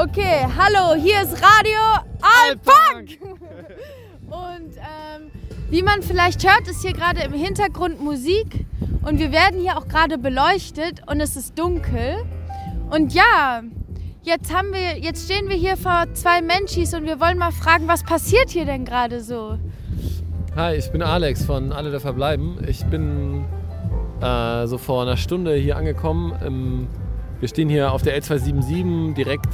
Okay, hallo, hier ist Radio Alpunk. Und ähm, wie man vielleicht hört, ist hier gerade im Hintergrund Musik und wir werden hier auch gerade beleuchtet und es ist dunkel. Und ja, jetzt haben wir, jetzt stehen wir hier vor zwei Menschis und wir wollen mal fragen, was passiert hier denn gerade so? Hi, ich bin Alex von Alle der Verbleiben. Ich bin äh, so vor einer Stunde hier angekommen. Im, wir stehen hier auf der L277 direkt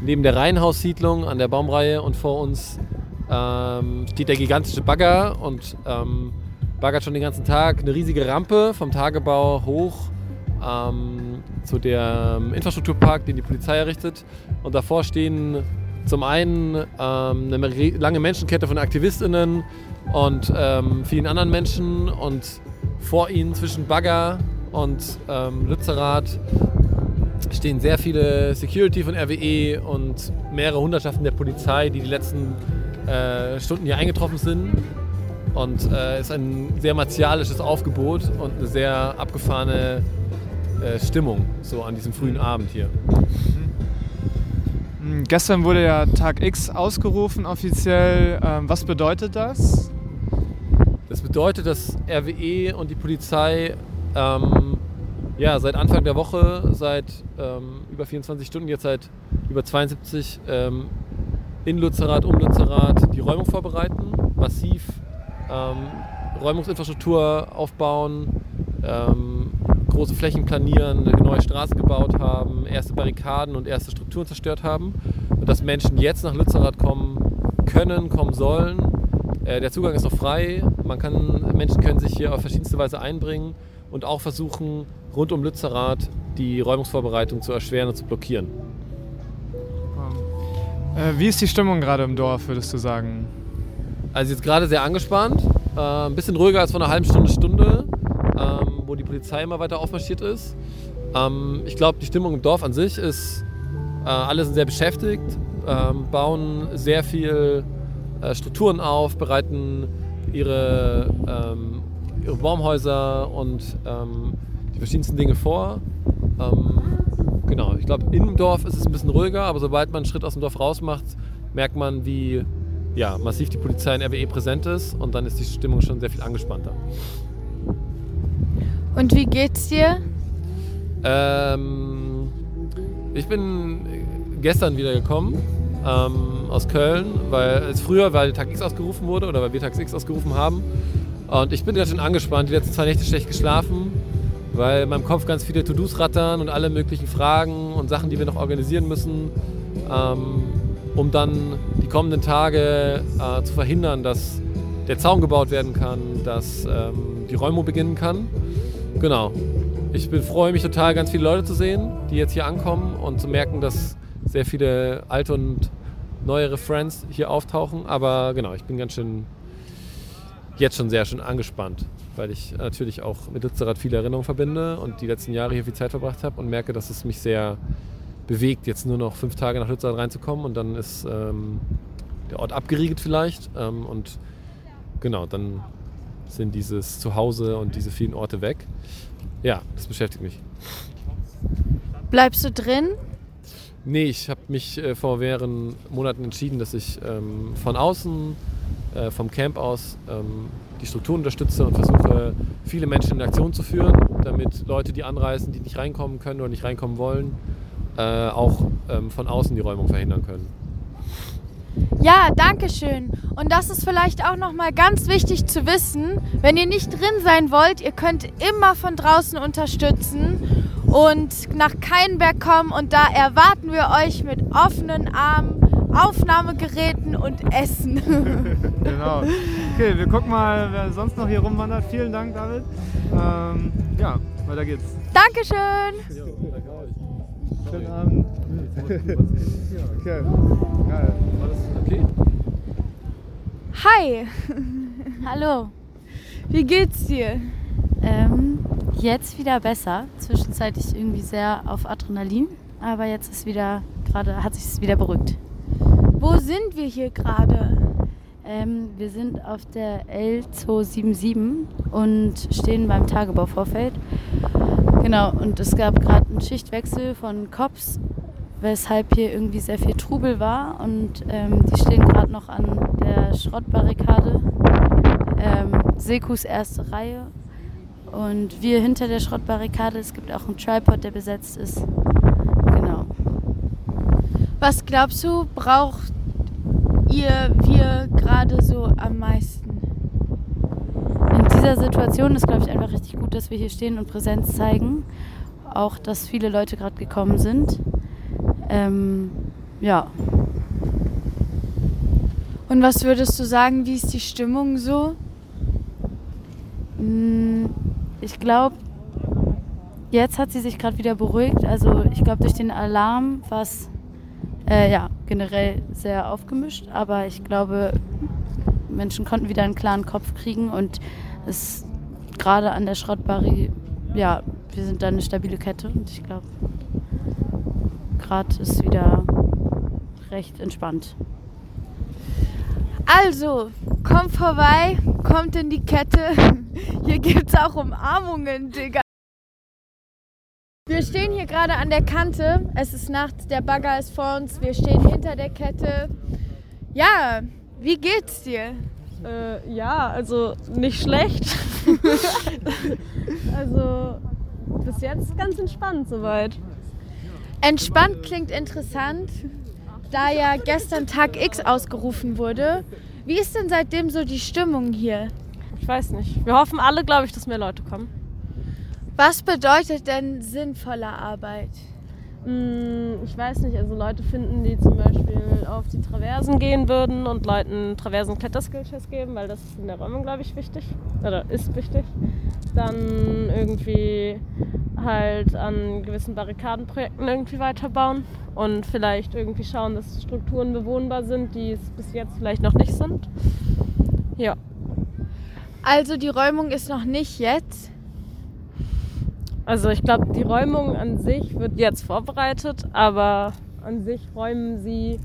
neben der Reihenhaussiedlung an der Baumreihe und vor uns ähm, steht der gigantische Bagger und ähm, baggert schon den ganzen Tag eine riesige Rampe vom Tagebau hoch ähm, zu dem Infrastrukturpark, den die Polizei errichtet. Und davor stehen zum einen ähm, eine lange Menschenkette von AktivistInnen und ähm, vielen anderen Menschen und vor ihnen zwischen Bagger und ähm, Lützerath stehen sehr viele Security von RWE und mehrere Hundertschaften der Polizei, die die letzten äh, Stunden hier eingetroffen sind. Und es äh, ist ein sehr martialisches Aufgebot und eine sehr abgefahrene äh, Stimmung so an diesem frühen Abend hier. Mhm. Gestern wurde ja Tag X ausgerufen offiziell. Ähm, was bedeutet das? Das bedeutet, dass RWE und die Polizei ähm, ja, seit Anfang der Woche, seit ähm, über 24 Stunden, jetzt seit über 72 ähm, in Lützerath, um Lützerath die Räumung vorbereiten, massiv ähm, Räumungsinfrastruktur aufbauen, ähm, große Flächen planieren, eine neue Straße gebaut haben, erste Barrikaden und erste Strukturen zerstört haben. Und dass Menschen jetzt nach Lützerath kommen können, kommen sollen. Äh, der Zugang ist noch frei. Man kann, Menschen können sich hier auf verschiedenste Weise einbringen und auch versuchen, rund um Lützerath die Räumungsvorbereitung zu erschweren und zu blockieren. Äh, wie ist die Stimmung gerade im Dorf, würdest du sagen? Also jetzt gerade sehr angespannt, äh, ein bisschen ruhiger als vor einer halben Stunde, Stunde, ähm, wo die Polizei immer weiter aufmarschiert ist. Ähm, ich glaube, die Stimmung im Dorf an sich ist, äh, alle sind sehr beschäftigt, ähm, bauen sehr viel Strukturen auf, bereiten ihre, ähm, ihre Baumhäuser und ähm, die verschiedensten Dinge vor. Ähm, genau, ich glaube, im Dorf ist es ein bisschen ruhiger, aber sobald man einen Schritt aus dem Dorf raus macht, merkt man, wie ja, massiv die Polizei in RWE präsent ist und dann ist die Stimmung schon sehr viel angespannter. Und wie geht's dir? Ähm, ich bin gestern wieder gekommen ähm, aus Köln, weil es früher, weil Tag X ausgerufen wurde oder weil wir Tag X ausgerufen haben. Und ich bin ganz schön angespannt, die letzten zwei Nächte schlecht geschlafen weil in meinem Kopf ganz viele To-Dos rattern und alle möglichen Fragen und Sachen, die wir noch organisieren müssen, ähm, um dann die kommenden Tage äh, zu verhindern, dass der Zaun gebaut werden kann, dass ähm, die Räumung beginnen kann. Genau. Ich bin, freue mich total, ganz viele Leute zu sehen, die jetzt hier ankommen und zu merken, dass sehr viele alte und neuere Friends hier auftauchen. Aber genau, ich bin ganz schön jetzt schon sehr schön angespannt weil ich natürlich auch mit Lützerath viele Erinnerungen verbinde und die letzten Jahre hier viel Zeit verbracht habe und merke, dass es mich sehr bewegt, jetzt nur noch fünf Tage nach Lützerath reinzukommen und dann ist ähm, der Ort abgeriegelt vielleicht ähm, und genau, dann sind dieses Zuhause und diese vielen Orte weg. Ja, das beschäftigt mich. Bleibst du drin? Nee, ich habe mich äh, vor mehreren Monaten entschieden, dass ich ähm, von außen, äh, vom Camp aus, ähm, die Strukturen unterstütze und versuche, viele Menschen in Aktion zu führen, damit Leute, die anreisen, die nicht reinkommen können oder nicht reinkommen wollen, äh, auch ähm, von außen die Räumung verhindern können. Ja, danke schön. Und das ist vielleicht auch noch mal ganz wichtig zu wissen, wenn ihr nicht drin sein wollt, ihr könnt immer von draußen unterstützen und nach Keinberg kommen und da erwarten wir euch mit offenen Armen Aufnahmegeräten und Essen. genau. Okay, wir gucken mal, wer sonst noch hier rumwandert. Vielen Dank, David. Ähm, ja, weiter geht's. Dankeschön. Schönen Abend. okay. Geil. Okay. Hi. Hallo. Wie geht's dir? Ähm, jetzt wieder besser. Zwischenzeitlich irgendwie sehr auf Adrenalin, aber jetzt ist wieder gerade hat sich es wieder beruhigt. Wo sind wir hier gerade? Ähm, wir sind auf der L277 und stehen beim Tagebauvorfeld. Genau, und es gab gerade einen Schichtwechsel von Cops weshalb hier irgendwie sehr viel Trubel war. Und ähm, die stehen gerade noch an der Schrottbarrikade, ähm, Sekus erste Reihe. Und wir hinter der Schrottbarrikade, es gibt auch einen Tripod, der besetzt ist. Was glaubst du, braucht ihr, wir gerade so am meisten? In dieser Situation ist, glaube ich, einfach richtig gut, dass wir hier stehen und Präsenz zeigen. Auch, dass viele Leute gerade gekommen sind. Ähm, ja. Und was würdest du sagen, wie ist die Stimmung so? Mm, Ich glaube, jetzt hat sie sich gerade wieder beruhigt. Also ich glaube, durch den Alarm war es äh, ja, generell sehr aufgemischt. Aber ich glaube, Menschen konnten wieder einen klaren Kopf kriegen und es gerade an der Schrottbarri, ja, wir sind da eine stabile Kette und ich glaube, gerade ist wieder recht entspannt. Also, kommt vorbei, kommt in die Kette. Hier gibt's auch Umarmungen, Digga. Wir stehen hier gerade an der Kante. Es ist nachts, der Bagger ist vor uns. Wir stehen hinter der Kette. Ja, wie geht's dir? Äh, ja, also nicht schlecht. also bis jetzt ganz entspannt soweit. Entspannt klingt interessant, da ja gestern Tag X ausgerufen wurde. Wie ist denn seitdem so die Stimmung hier? Ich weiß nicht. Wir hoffen alle, glaube ich, dass mehr Leute kommen. Was bedeutet denn sinnvolle Arbeit? Hm, ich weiß nicht, also Leute finden, die zum Beispiel auf die Traversen gehen würden und Leuten Traversen-Kletterskillchecks geben, weil das ist in der Räumung, glaube ich, wichtig. Oder ist wichtig. Dann irgendwie halt an gewissen Barrikadenprojekten irgendwie weiterbauen und vielleicht irgendwie schauen, dass Strukturen bewohnbar sind, die es bis jetzt vielleicht noch nicht sind. Ja. Also die Räumung ist noch nicht jetzt. Also ich glaube, die Räumung an sich wird jetzt vorbereitet, aber an sich räumen sie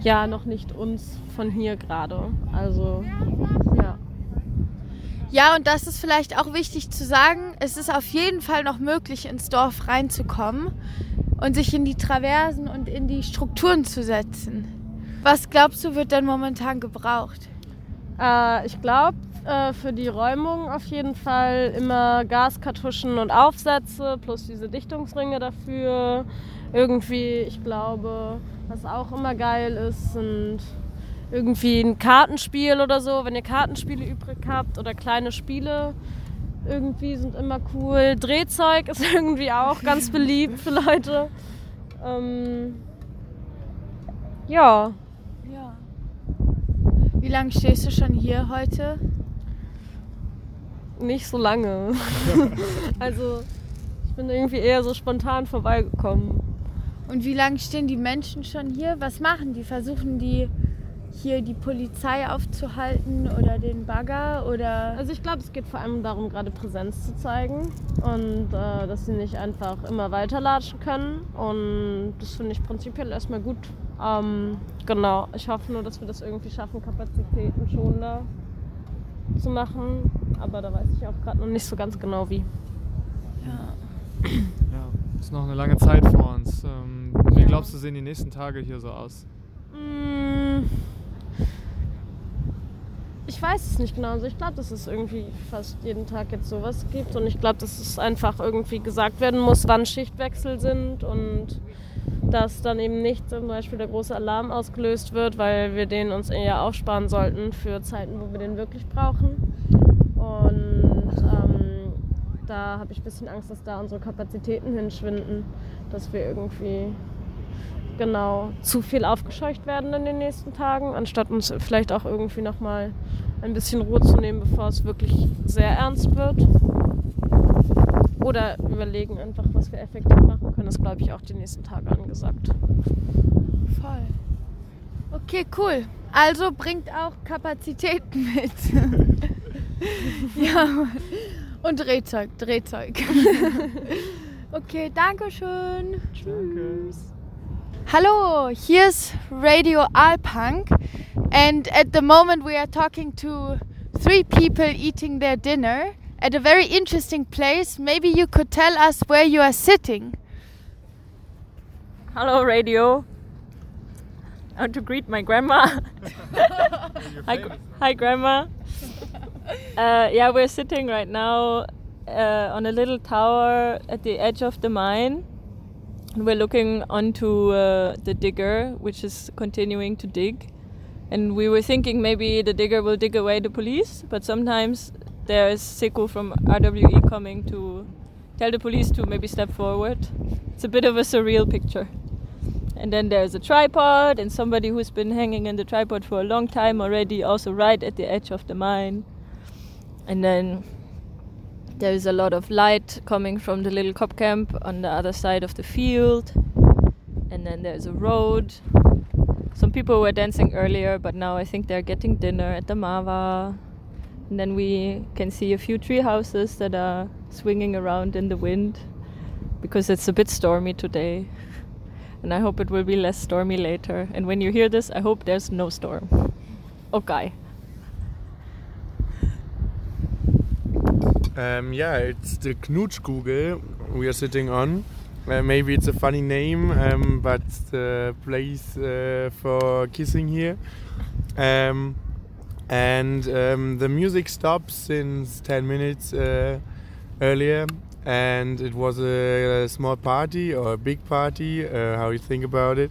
ja noch nicht uns von hier gerade. Also ja. Ja, und das ist vielleicht auch wichtig zu sagen. Es ist auf jeden Fall noch möglich, ins Dorf reinzukommen und sich in die Traversen und in die Strukturen zu setzen. Was glaubst du, wird denn momentan gebraucht? Äh, ich glaube, äh, für die Räumung auf jeden Fall immer Gaskartuschen und Aufsätze plus diese Dichtungsringe dafür. Irgendwie, ich glaube, was auch immer geil ist, sind irgendwie ein Kartenspiel oder so, wenn ihr Kartenspiele übrig habt oder kleine Spiele. Irgendwie sind immer cool. Drehzeug ist irgendwie auch ganz beliebt für Leute. Ähm, ja, Ja. Wie lange stehst du schon hier heute? Nicht so lange. also ich bin irgendwie eher so spontan vorbeigekommen. Und wie lange stehen die Menschen schon hier? Was machen die? Versuchen die hier die Polizei aufzuhalten oder den Bagger oder Also ich glaube, es geht vor allem darum, gerade Präsenz zu zeigen und äh, dass sie nicht einfach immer weiterlatschen können. Und das finde ich prinzipiell erstmal gut. Ähm, genau, ich hoffe nur, dass wir das irgendwie schaffen, Kapazitäten schon da zu machen. Aber da weiß ich auch gerade noch nicht so ganz genau wie. Ja, ist noch eine lange Zeit vor uns. Ähm, wie Ja. glaubst du, sehen die nächsten Tage hier so aus? Mm, Ich weiß es nicht genau. Also ich glaube, dass es irgendwie fast jeden Tag jetzt sowas gibt. Und ich glaube, dass es einfach irgendwie gesagt werden muss, wann Schichtwechsel sind und dass dann eben nicht zum Beispiel der große Alarm ausgelöst wird, weil wir den uns eher aufsparen sollten für Zeiten, wo wir den wirklich brauchen. Und ähm, da habe ich ein bisschen Angst, dass da unsere Kapazitäten hinschwinden, dass wir irgendwie genau zu viel aufgescheucht werden in den nächsten Tagen, anstatt uns vielleicht auch irgendwie nochmal ein bisschen Ruhe zu nehmen, bevor es wirklich sehr ernst wird. Oder überlegen einfach, was wir effektiv machen können. Das glaube ich auch die nächsten Tage angesagt. voll. Okay, cool. Also bringt auch Kapazitäten mit. ja. Und Drehzeug, Drehzeug. okay, danke schön. Tschüss. Hallo, here's Radio Alpunk, and at the moment we are talking to three people eating their dinner at a very interesting place. Maybe you could tell us where you are sitting. Hello, radio. I want to greet my grandma. hi, hi, grandma. Uh, yeah, we're sitting right now uh, on a little tower at the edge of the mine. And we're looking onto uh, the digger, which is continuing to dig. And we were thinking maybe the digger will dig away the police, but sometimes there's Seku from RWE coming to tell the police to maybe step forward. It's a bit of a surreal picture. And then there's a tripod and somebody who's been hanging in the tripod for a long time already, also right at the edge of the mine. And then there's a lot of light coming from the little cop camp on the other side of the field. And then there's a road. Some people were dancing earlier, but now I think they're getting dinner at the Mava. And then we can see a few tree houses that are swinging around in the wind because it's a bit stormy today. And I hope it will be less stormy later. And when you hear this, I hope there's no storm. Okay. Um, yeah, it's the Knutschkugel we are sitting on. Uh, maybe it's a funny name, um, but the place uh, for kissing here. Um, and um, the music stopped since 10 minutes uh, earlier, and it was a, a, small party or a big party, uh, how you think about it.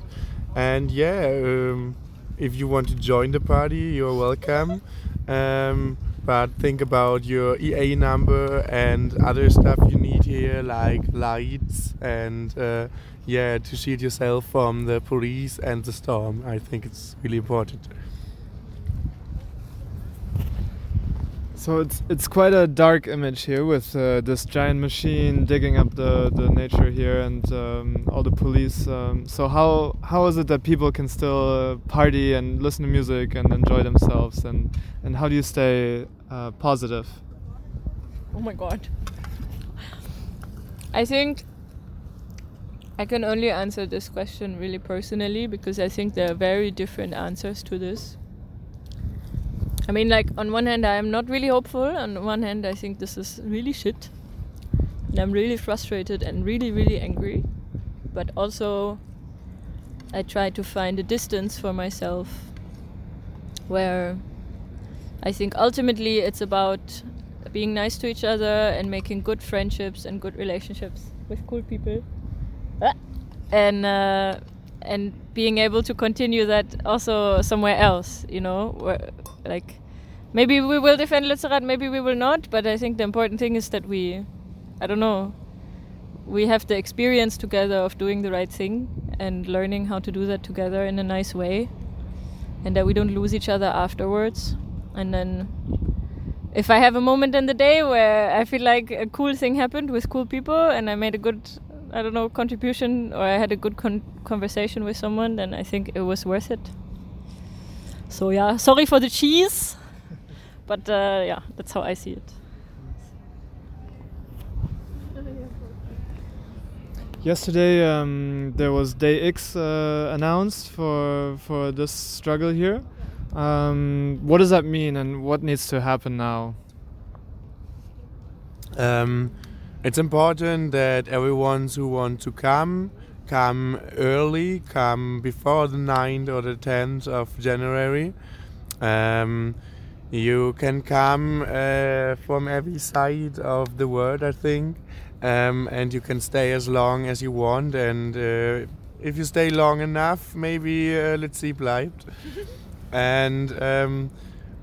And yeah, um, if you want to join the party, you're welcome. But think about your EA number and other stuff you need here, like lights and uh, yeah, to shield yourself from the police and the storm. I think it's really important. So it's it's quite a dark image here with uh, this giant machine digging up the, the nature here and um, all the police. Um, so how how is it that people can still uh, party and listen to music and enjoy themselves and and how do you stay uh, positive? Oh my god. I think I can only answer this question really personally because I think there are very different answers to this. I mean, like, on one hand, I am not really hopeful. On one hand, I think this is really shit. And I'm really frustrated and really, really angry. But also, I try to find a distance for myself where I think ultimately it's about being nice to each other and making good friendships and good relationships with cool people. Ah. And, uh, and being able to continue that also somewhere else, you know, where, like maybe we will defend Lützerath, maybe we will not, but I think the important thing is that we, I don't know, we have the experience together of doing the right thing and learning how to do that together in a nice way, and that we don't lose each other afterwards. And then, if I have a moment in the day where I feel like a cool thing happened with cool people and I made a good I don't know, contribution or I had a good con conversation with someone, then I think it was worth it. So yeah, sorry for the cheese, but uh, yeah, that's how I see it. Yesterday um, there was Day X uh, announced for for this struggle here. Um, what does that mean, and what needs to happen now? Um, it's important that everyone who want to come come early, come before the 9th or the 10th of January. Um, you can come uh, from every side of the world, I think, um, and you can stay as long as you want. And uh, if you stay long enough, maybe uh, let's see bleibt. and um,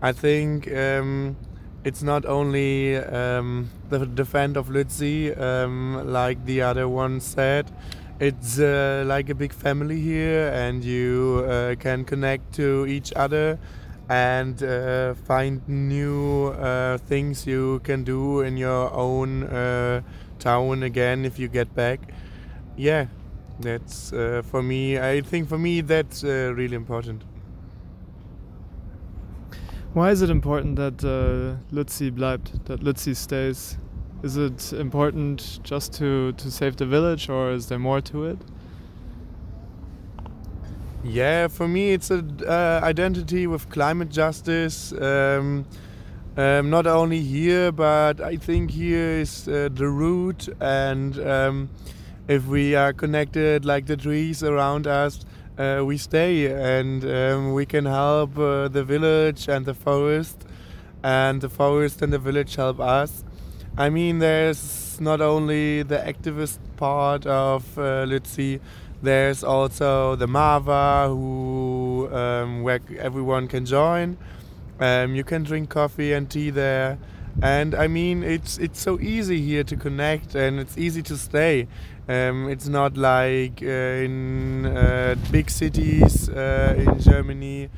I think um, it's not only um, the defense of Lützi, um, like the other one said. It's uh, like a big family here, and you uh, can connect to each other and uh, find new uh, things you can do in your own uh, town again if you get back. Yeah, that's uh, for me. I think for me that's really important. Why is it important that uh, Lützi bleibt, that Lützi stays? Is it important just to, to save the village or is there more to it? Yeah, for me it's an uh, identity with climate justice. Um, um, not only here, but I think here is uh, the root and um, if we are connected like the trees around us, uh, we stay and um, we can help uh, the village and the forest, and the forest and the village help us. I mean, there's not only the activist part of uh, Lützi, there's also the Mava, who um, where everyone can join. Um, you can drink coffee and tea there, and I mean, it's it's so easy here to connect, and it's easy to stay. Um, it's not like uh, in uh, big cities uh, in Germany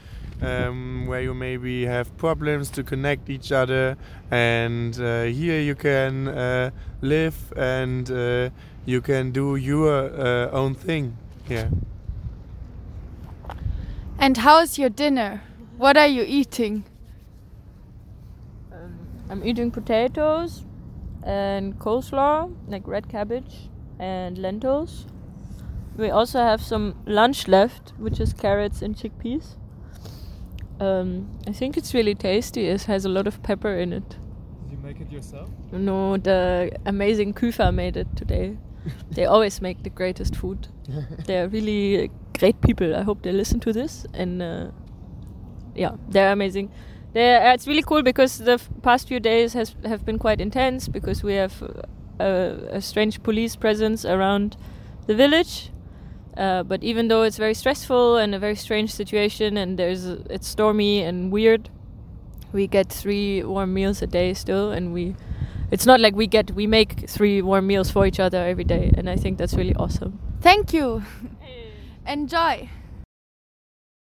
um, where you maybe have problems to connect each other, and uh, here you can uh, live and uh, you can do your uh, own thing here. And how's your dinner? What are you eating? Um, I'm eating potatoes and coleslaw, like red cabbage and lentils. We also have some lunch left, which is carrots and chickpeas. Um, I think it's really tasty. It has a lot of pepper in it. Did you make it yourself? No, the amazing Küfer made it today. they always make the greatest food. They're really great people. I hope they listen to this. And uh, yeah, they're amazing. They're, uh, it's really cool because the f- past few days has have been quite intense because we have uh, a, a strange police presence around the village. Uh, but even though it's very stressful and a very strange situation, and there's it's stormy and weird, we get three warm meals a day still, and we. It's not like we get we make three warm meals for each other every day, and I think that's really awesome. Thank you. Enjoy.